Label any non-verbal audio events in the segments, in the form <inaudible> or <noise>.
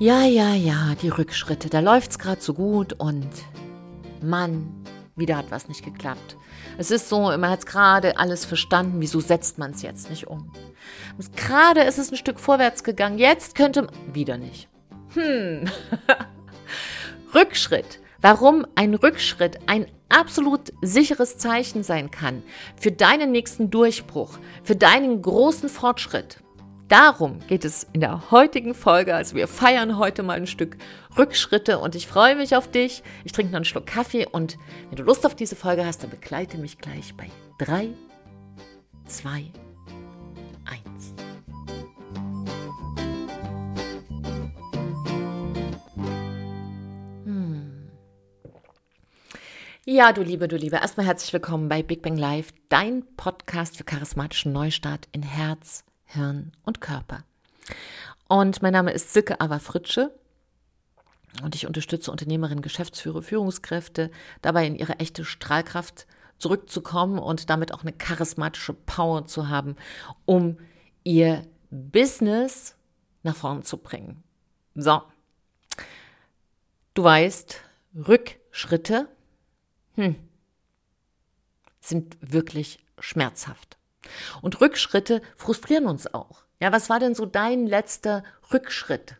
Ja, ja, ja, die Rückschritte. Da läuft es gerade so gut und Mann, wieder hat was nicht geklappt. Es ist so, man hat gerade alles verstanden, wieso setzt man es jetzt nicht um? Gerade ist es ein Stück vorwärts gegangen, jetzt könnte wieder nicht. Hm. <laughs> Rückschritt. Warum ein Rückschritt ein absolut sicheres Zeichen sein kann für deinen nächsten Durchbruch, für deinen großen Fortschritt. Darum geht es in der heutigen Folge. Also wir feiern heute mal ein Stück Rückschritte und ich freue mich auf dich. Ich trinke noch einen Schluck Kaffee und wenn du Lust auf diese Folge hast, dann begleite mich gleich bei 3, 2, 1. Ja, du Liebe, du Liebe, erstmal herzlich willkommen bei Big Bang Live, dein Podcast für charismatischen Neustart in Herz, Hirn und Körper. Und mein Name ist Silke Ava Fritsche und ich unterstütze Unternehmerinnen, Geschäftsführer, Führungskräfte dabei in ihre echte Strahlkraft zurückzukommen und damit auch eine charismatische Power zu haben, um ihr Business nach vorne zu bringen. So. Du weißt, Rückschritte hm, sind wirklich schmerzhaft. Und Rückschritte frustrieren uns auch. Ja, was war denn so dein letzter Rückschritt,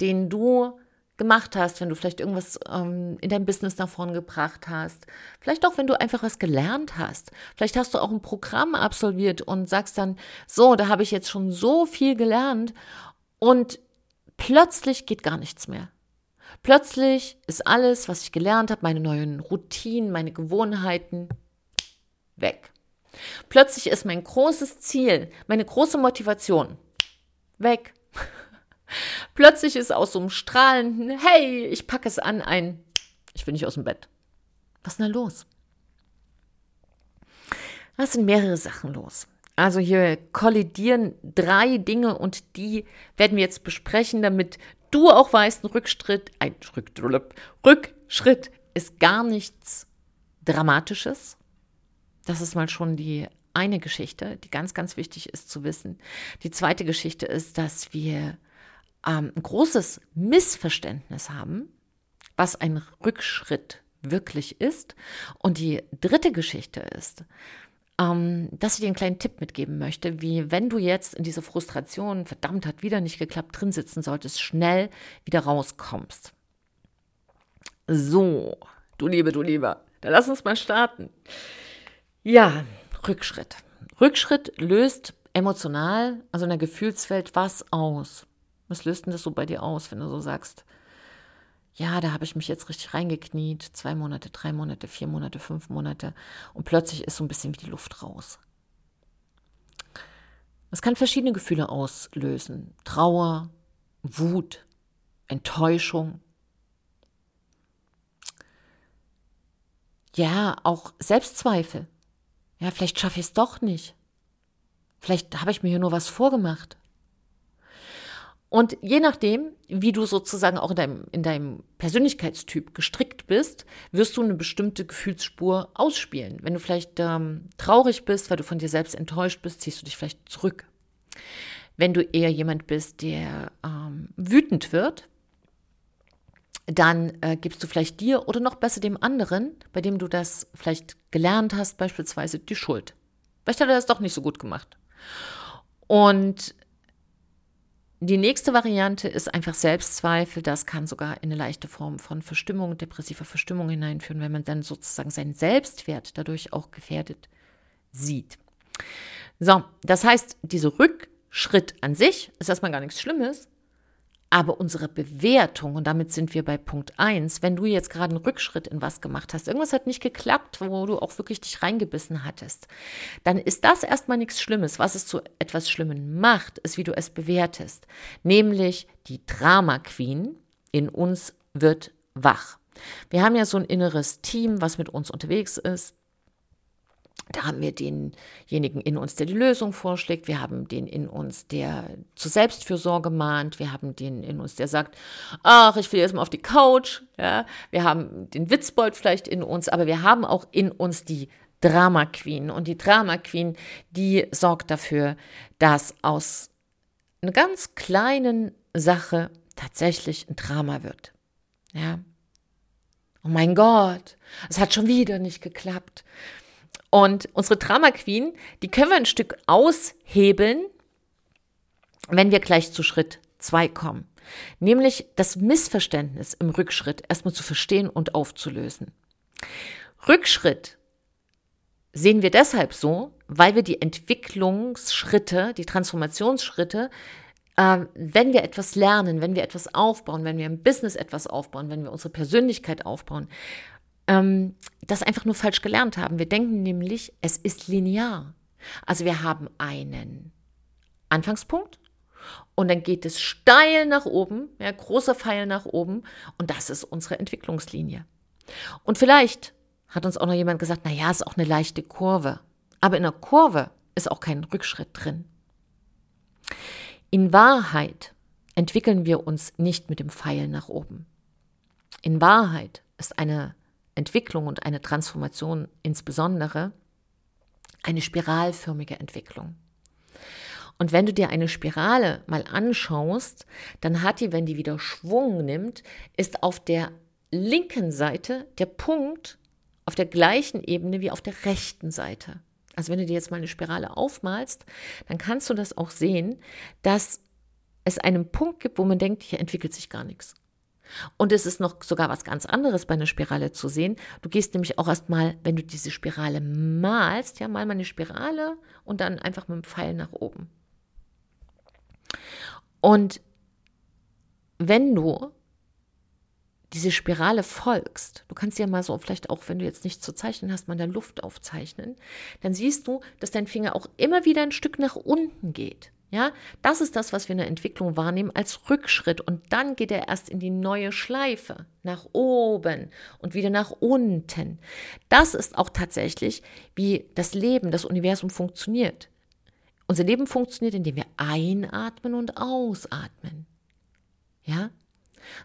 den du gemacht hast, wenn du vielleicht irgendwas ähm, in deinem Business nach vorne gebracht hast? Vielleicht auch, wenn du einfach was gelernt hast. Vielleicht hast du auch ein Programm absolviert und sagst dann, so, da habe ich jetzt schon so viel gelernt und plötzlich geht gar nichts mehr. Plötzlich ist alles, was ich gelernt habe, meine neuen Routinen, meine Gewohnheiten weg. Plötzlich ist mein großes Ziel, meine große Motivation weg. <laughs> Plötzlich ist aus so einem strahlenden, hey, ich packe es an, ein, ich will nicht aus dem Bett. Was ist denn da los? Es sind mehrere Sachen los. Also hier kollidieren drei Dinge und die werden wir jetzt besprechen, damit du auch weißt, ein Rückschritt, ein Rückschritt ist gar nichts Dramatisches. Das ist mal schon die eine Geschichte, die ganz, ganz wichtig ist zu wissen. Die zweite Geschichte ist, dass wir ähm, ein großes Missverständnis haben, was ein Rückschritt wirklich ist. Und die dritte Geschichte ist, ähm, dass ich dir einen kleinen Tipp mitgeben möchte, wie wenn du jetzt in diese Frustration, verdammt, hat wieder nicht geklappt, drin sitzen solltest, schnell wieder rauskommst. So, du Liebe, du Lieber, dann lass uns mal starten. Ja, Rückschritt. Rückschritt löst emotional, also in der Gefühlswelt, was aus? Was löst denn das so bei dir aus, wenn du so sagst, ja, da habe ich mich jetzt richtig reingekniet, zwei Monate, drei Monate, vier Monate, fünf Monate und plötzlich ist so ein bisschen wie die Luft raus. Es kann verschiedene Gefühle auslösen. Trauer, Wut, Enttäuschung. Ja, auch Selbstzweifel. Ja, vielleicht schaffe ich es doch nicht. Vielleicht habe ich mir hier nur was vorgemacht. Und je nachdem, wie du sozusagen auch in deinem, in deinem Persönlichkeitstyp gestrickt bist, wirst du eine bestimmte Gefühlsspur ausspielen. Wenn du vielleicht ähm, traurig bist, weil du von dir selbst enttäuscht bist, ziehst du dich vielleicht zurück. Wenn du eher jemand bist, der ähm, wütend wird, dann äh, gibst du vielleicht dir oder noch besser dem anderen, bei dem du das vielleicht gelernt hast, beispielsweise die Schuld. Vielleicht hat er das doch nicht so gut gemacht. Und die nächste Variante ist einfach Selbstzweifel. Das kann sogar in eine leichte Form von Verstimmung, depressiver Verstimmung hineinführen, wenn man dann sozusagen seinen Selbstwert dadurch auch gefährdet sieht. So, das heißt, dieser Rückschritt an sich ist erstmal gar nichts Schlimmes, aber unsere Bewertung, und damit sind wir bei Punkt 1, wenn du jetzt gerade einen Rückschritt in was gemacht hast, irgendwas hat nicht geklappt, wo du auch wirklich dich reingebissen hattest, dann ist das erstmal nichts Schlimmes. Was es zu etwas Schlimmen macht, ist, wie du es bewertest. Nämlich die Drama Queen in uns wird wach. Wir haben ja so ein inneres Team, was mit uns unterwegs ist. Da haben wir denjenigen in uns, der die Lösung vorschlägt. Wir haben den in uns, der zur Selbstfürsorge mahnt. Wir haben den in uns, der sagt, ach, ich will jetzt mal auf die Couch. Ja, wir haben den Witzbold vielleicht in uns, aber wir haben auch in uns die Drama Queen. Und die Drama Queen, die sorgt dafür, dass aus einer ganz kleinen Sache tatsächlich ein Drama wird. Ja. Oh mein Gott, es hat schon wieder nicht geklappt. Und unsere Drama Queen, die können wir ein Stück aushebeln, wenn wir gleich zu Schritt zwei kommen. Nämlich das Missverständnis im Rückschritt erstmal zu verstehen und aufzulösen. Rückschritt sehen wir deshalb so, weil wir die Entwicklungsschritte, die Transformationsschritte, äh, wenn wir etwas lernen, wenn wir etwas aufbauen, wenn wir im Business etwas aufbauen, wenn wir unsere Persönlichkeit aufbauen, ähm, das einfach nur falsch gelernt haben. Wir denken nämlich, es ist linear. Also wir haben einen Anfangspunkt und dann geht es steil nach oben, ja, großer Pfeil nach oben und das ist unsere Entwicklungslinie. Und vielleicht hat uns auch noch jemand gesagt, na ja, ist auch eine leichte Kurve. Aber in der Kurve ist auch kein Rückschritt drin. In Wahrheit entwickeln wir uns nicht mit dem Pfeil nach oben. In Wahrheit ist eine Entwicklung und eine Transformation insbesondere eine spiralförmige Entwicklung. Und wenn du dir eine Spirale mal anschaust, dann hat die, wenn die wieder Schwung nimmt, ist auf der linken Seite der Punkt auf der gleichen Ebene wie auf der rechten Seite. Also wenn du dir jetzt mal eine Spirale aufmalst, dann kannst du das auch sehen, dass es einen Punkt gibt, wo man denkt, hier entwickelt sich gar nichts. Und es ist noch sogar was ganz anderes bei einer Spirale zu sehen. Du gehst nämlich auch erstmal, wenn du diese Spirale malst, ja, mal mal eine Spirale und dann einfach mit dem Pfeil nach oben. Und wenn du diese Spirale folgst, du kannst ja mal so, vielleicht auch, wenn du jetzt nichts zu zeichnen hast, mal in der Luft aufzeichnen, dann siehst du, dass dein Finger auch immer wieder ein Stück nach unten geht. Ja, das ist das, was wir in der Entwicklung wahrnehmen als Rückschritt. Und dann geht er erst in die neue Schleife, nach oben und wieder nach unten. Das ist auch tatsächlich, wie das Leben, das Universum funktioniert. Unser Leben funktioniert, indem wir einatmen und ausatmen. Ja,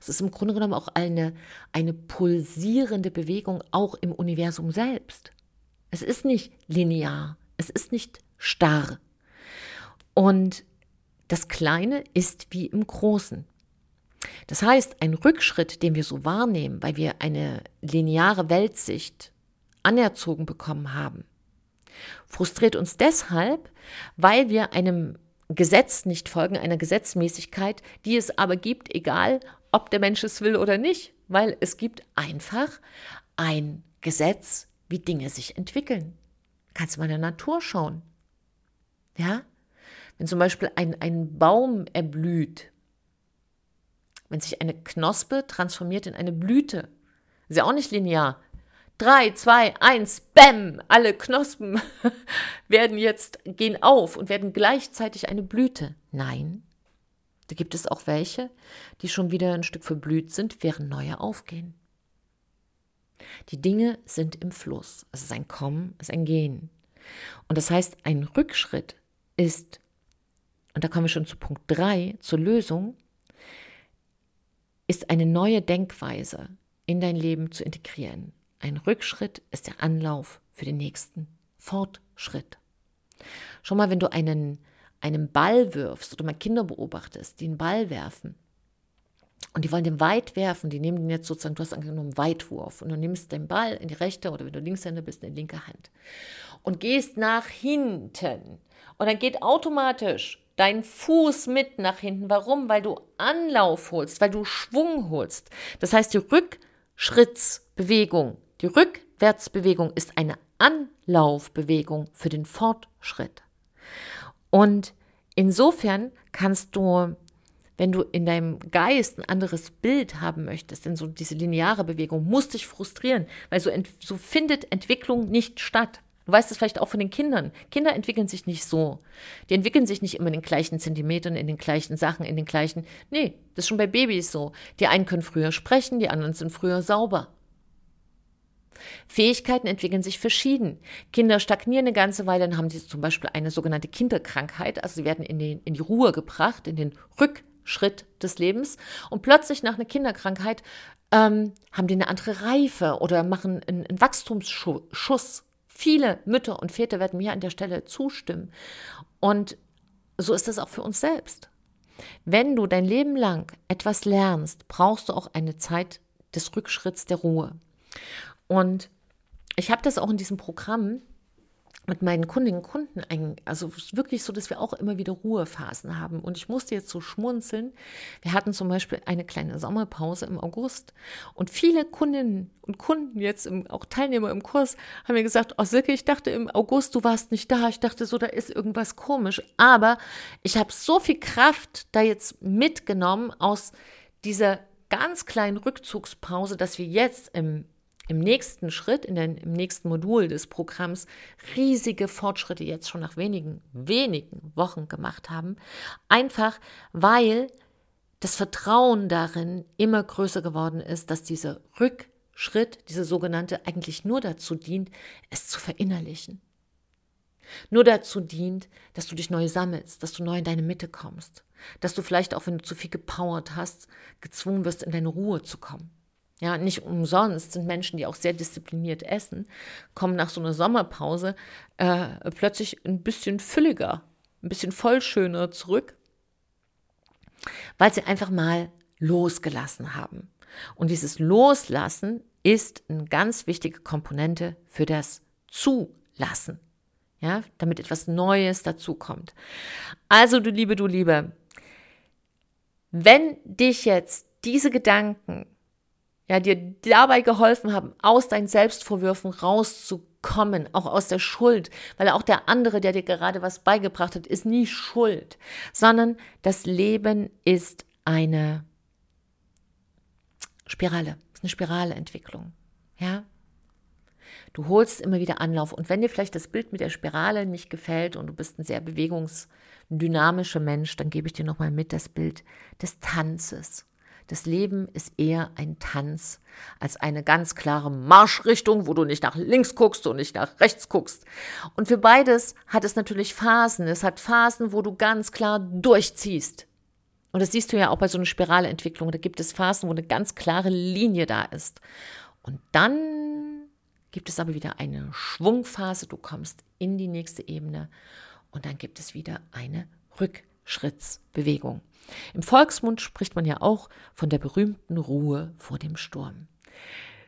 es ist im Grunde genommen auch eine, eine pulsierende Bewegung auch im Universum selbst. Es ist nicht linear, es ist nicht starr. Und das Kleine ist wie im Großen. Das heißt, ein Rückschritt, den wir so wahrnehmen, weil wir eine lineare Weltsicht anerzogen bekommen haben, frustriert uns deshalb, weil wir einem Gesetz nicht folgen, einer Gesetzmäßigkeit, die es aber gibt, egal ob der Mensch es will oder nicht, weil es gibt einfach ein Gesetz, wie Dinge sich entwickeln. Kannst du mal in der Natur schauen. Ja? Wenn zum Beispiel ein, ein Baum erblüht, wenn sich eine Knospe transformiert in eine Blüte, ist ja auch nicht linear. Drei, zwei, eins, bäm, alle Knospen <laughs> werden jetzt, gehen auf und werden gleichzeitig eine Blüte. Nein, da gibt es auch welche, die schon wieder ein Stück verblüht sind, während neue aufgehen. Die Dinge sind im Fluss. Es ist ein Kommen, es ist ein Gehen. Und das heißt, ein Rückschritt ist, und da kommen wir schon zu Punkt 3, zur Lösung, ist eine neue Denkweise in dein Leben zu integrieren. Ein Rückschritt ist der Anlauf für den nächsten Fortschritt. Schon mal, wenn du einen einen Ball wirfst oder mal Kinder beobachtest, die einen Ball werfen und die wollen den weit werfen, die nehmen den jetzt sozusagen, du hast angenommen Weitwurf und du nimmst den Ball in die rechte oder wenn du Linkshänder bist, in die linke Hand und gehst nach hinten und dann geht automatisch dein Fuß mit nach hinten. Warum? Weil du Anlauf holst, weil du Schwung holst. Das heißt, die Rückschrittsbewegung, die Rückwärtsbewegung ist eine Anlaufbewegung für den Fortschritt. Und insofern kannst du, wenn du in deinem Geist ein anderes Bild haben möchtest, denn so diese lineare Bewegung muss dich frustrieren, weil so, so findet Entwicklung nicht statt. Du weißt es vielleicht auch von den Kindern. Kinder entwickeln sich nicht so. Die entwickeln sich nicht immer in den gleichen Zentimetern, in den gleichen Sachen, in den gleichen. Nee, das ist schon bei Babys so. Die einen können früher sprechen, die anderen sind früher sauber. Fähigkeiten entwickeln sich verschieden. Kinder stagnieren eine ganze Weile, dann haben sie zum Beispiel eine sogenannte Kinderkrankheit, also sie werden in die, in die Ruhe gebracht, in den Rückschritt des Lebens und plötzlich nach einer Kinderkrankheit ähm, haben die eine andere Reife oder machen einen, einen Wachstumsschuss. Viele Mütter und Väter werden mir an der Stelle zustimmen. Und so ist es auch für uns selbst. wenn du dein Leben lang etwas lernst, brauchst du auch eine Zeit des Rückschritts der Ruhe. Und ich habe das auch in diesem Programm mit meinen Kundinnen und Kunden, also wirklich so, dass wir auch immer wieder Ruhephasen haben. Und ich musste jetzt so schmunzeln. Wir hatten zum Beispiel eine kleine Sommerpause im August und viele Kundinnen und Kunden, jetzt im, auch Teilnehmer im Kurs, haben mir gesagt, oh Silke, ich dachte im August, du warst nicht da. Ich dachte so, da ist irgendwas komisch. Aber ich habe so viel Kraft da jetzt mitgenommen aus dieser ganz kleinen Rückzugspause, dass wir jetzt im im nächsten Schritt, in den, im nächsten Modul des Programms riesige Fortschritte jetzt schon nach wenigen, wenigen Wochen gemacht haben. Einfach weil das Vertrauen darin immer größer geworden ist, dass dieser Rückschritt, diese sogenannte, eigentlich nur dazu dient, es zu verinnerlichen. Nur dazu dient, dass du dich neu sammelst, dass du neu in deine Mitte kommst, dass du vielleicht auch, wenn du zu viel gepowert hast, gezwungen wirst, in deine Ruhe zu kommen. Ja, nicht umsonst sind Menschen, die auch sehr diszipliniert essen, kommen nach so einer Sommerpause äh, plötzlich ein bisschen fülliger, ein bisschen vollschöner zurück, weil sie einfach mal losgelassen haben. Und dieses Loslassen ist eine ganz wichtige Komponente für das Zulassen, ja, damit etwas Neues dazukommt. Also, du Liebe, du Liebe, wenn dich jetzt diese Gedanken ja, dir dabei geholfen haben, aus deinen Selbstvorwürfen rauszukommen, auch aus der Schuld, weil auch der andere, der dir gerade was beigebracht hat, ist nie schuld, sondern das Leben ist eine Spirale, ist eine Spiraleentwicklung, ja. Du holst immer wieder Anlauf und wenn dir vielleicht das Bild mit der Spirale nicht gefällt und du bist ein sehr bewegungsdynamischer Mensch, dann gebe ich dir nochmal mit das Bild des Tanzes. Das Leben ist eher ein Tanz als eine ganz klare Marschrichtung, wo du nicht nach links guckst und nicht nach rechts guckst. Und für beides hat es natürlich Phasen. Es hat Phasen, wo du ganz klar durchziehst. Und das siehst du ja auch bei so einer Spiralentwicklung. Da gibt es Phasen, wo eine ganz klare Linie da ist. Und dann gibt es aber wieder eine Schwungphase. Du kommst in die nächste Ebene. Und dann gibt es wieder eine Rückschrittsbewegung. Im Volksmund spricht man ja auch von der berühmten Ruhe vor dem Sturm.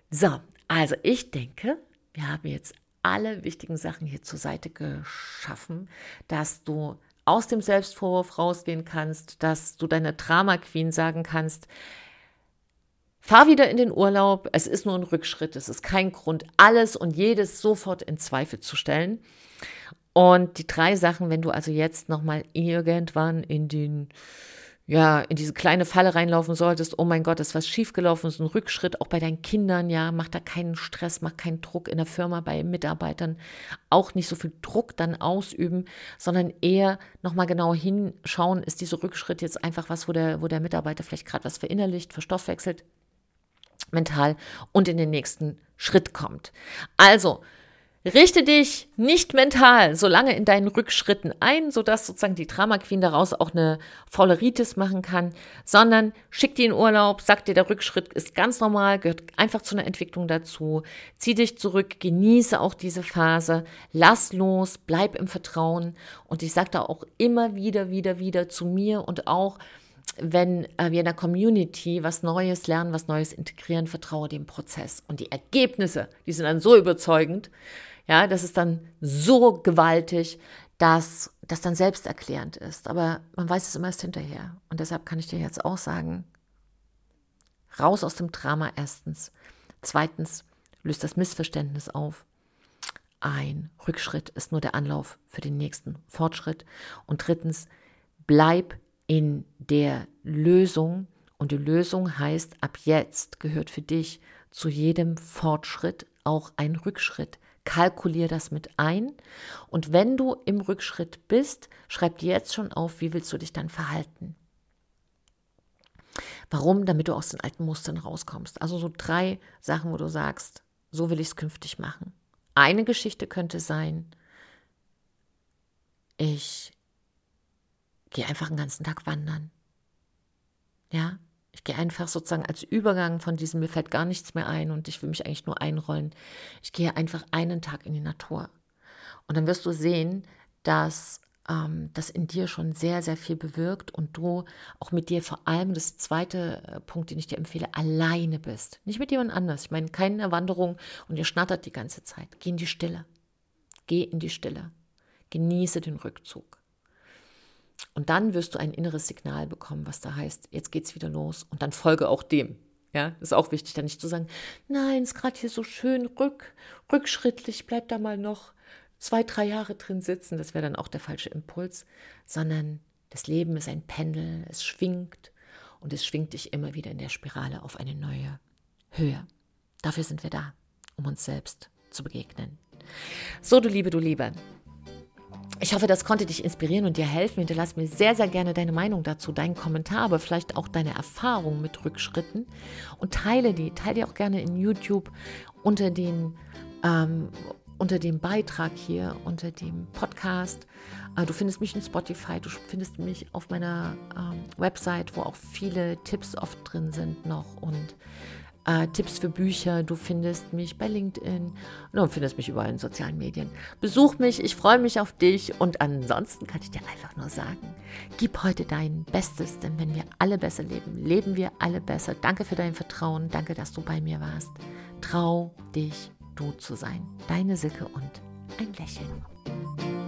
So, also ich denke, wir haben jetzt alle wichtigen Sachen hier zur Seite geschaffen, dass du aus dem Selbstvorwurf rausgehen kannst, dass du deiner Drama Queen sagen kannst, fahr wieder in den Urlaub, es ist nur ein Rückschritt, es ist kein Grund, alles und jedes sofort in Zweifel zu stellen. Und die drei Sachen, wenn du also jetzt nochmal irgendwann in den ja, in diese kleine Falle reinlaufen solltest, oh mein Gott, ist was schiefgelaufen, ist ein Rückschritt, auch bei deinen Kindern, ja, mach da keinen Stress, mach keinen Druck in der Firma bei Mitarbeitern, auch nicht so viel Druck dann ausüben, sondern eher nochmal genau hinschauen, ist dieser Rückschritt jetzt einfach was, wo der, wo der Mitarbeiter vielleicht gerade was verinnerlicht, verstoffwechselt, mental und in den nächsten Schritt kommt. Also, Richte dich nicht mental so lange in deinen Rückschritten ein, sodass sozusagen die Drama Queen daraus auch eine Fauleritis machen kann, sondern schick die in Urlaub, sag dir, der Rückschritt ist ganz normal, gehört einfach zu einer Entwicklung dazu. Zieh dich zurück, genieße auch diese Phase, lass los, bleib im Vertrauen. Und ich sage da auch immer wieder, wieder, wieder zu mir und auch, wenn äh, wir in der Community was Neues lernen, was Neues integrieren, vertraue dem Prozess. Und die Ergebnisse, die sind dann so überzeugend, ja, das ist dann so gewaltig, dass das dann selbsterklärend ist. Aber man weiß es immer erst hinterher. Und deshalb kann ich dir jetzt auch sagen, raus aus dem Drama erstens. Zweitens, löst das Missverständnis auf. Ein Rückschritt ist nur der Anlauf für den nächsten Fortschritt. Und drittens, bleib in der Lösung. Und die Lösung heißt, ab jetzt gehört für dich zu jedem Fortschritt auch ein Rückschritt. Kalkulier das mit ein. Und wenn du im Rückschritt bist, schreib dir jetzt schon auf, wie willst du dich dann verhalten. Warum? Damit du aus den alten Mustern rauskommst. Also so drei Sachen, wo du sagst, so will ich es künftig machen. Eine Geschichte könnte sein, ich gehe einfach den ganzen Tag wandern. Ja, ich gehe einfach sozusagen als Übergang von diesem, mir fällt gar nichts mehr ein und ich will mich eigentlich nur einrollen. Ich gehe einfach einen Tag in die Natur. Und dann wirst du sehen, dass ähm, das in dir schon sehr, sehr viel bewirkt und du auch mit dir vor allem, das zweite äh, Punkt, den ich dir empfehle, alleine bist. Nicht mit jemand anders. Ich meine, keine Wanderung und ihr schnattert die ganze Zeit. Geh in die Stille. Geh in die Stille. Genieße den Rückzug. Und dann wirst du ein inneres Signal bekommen, was da heißt, jetzt geht's wieder los. Und dann folge auch dem. Ja, ist auch wichtig, da nicht zu sagen, nein, ist gerade hier so schön rück, rückschrittlich, bleib da mal noch zwei, drei Jahre drin sitzen, das wäre dann auch der falsche Impuls, sondern das Leben ist ein Pendel, es schwingt und es schwingt dich immer wieder in der Spirale auf eine neue Höhe. Dafür sind wir da, um uns selbst zu begegnen. So, du Liebe, du Liebe. Ich hoffe, das konnte dich inspirieren und dir helfen. Hinterlass mir sehr, sehr gerne deine Meinung dazu, deinen Kommentar, aber vielleicht auch deine Erfahrung mit Rückschritten und teile die. Teile die auch gerne in YouTube unter den ähm, unter dem Beitrag hier, unter dem Podcast. Äh, du findest mich in Spotify, du findest mich auf meiner ähm, Website, wo auch viele Tipps oft drin sind noch und äh, Tipps für Bücher. Du findest mich bei LinkedIn du findest mich überall in sozialen Medien. Besuch mich, ich freue mich auf dich und ansonsten kann ich dir einfach nur sagen, gib heute dein Bestes, denn wenn wir alle besser leben, leben wir alle besser. Danke für dein Vertrauen, danke, dass du bei mir warst. Trau dich du zu sein. Deine Silke und ein Lächeln.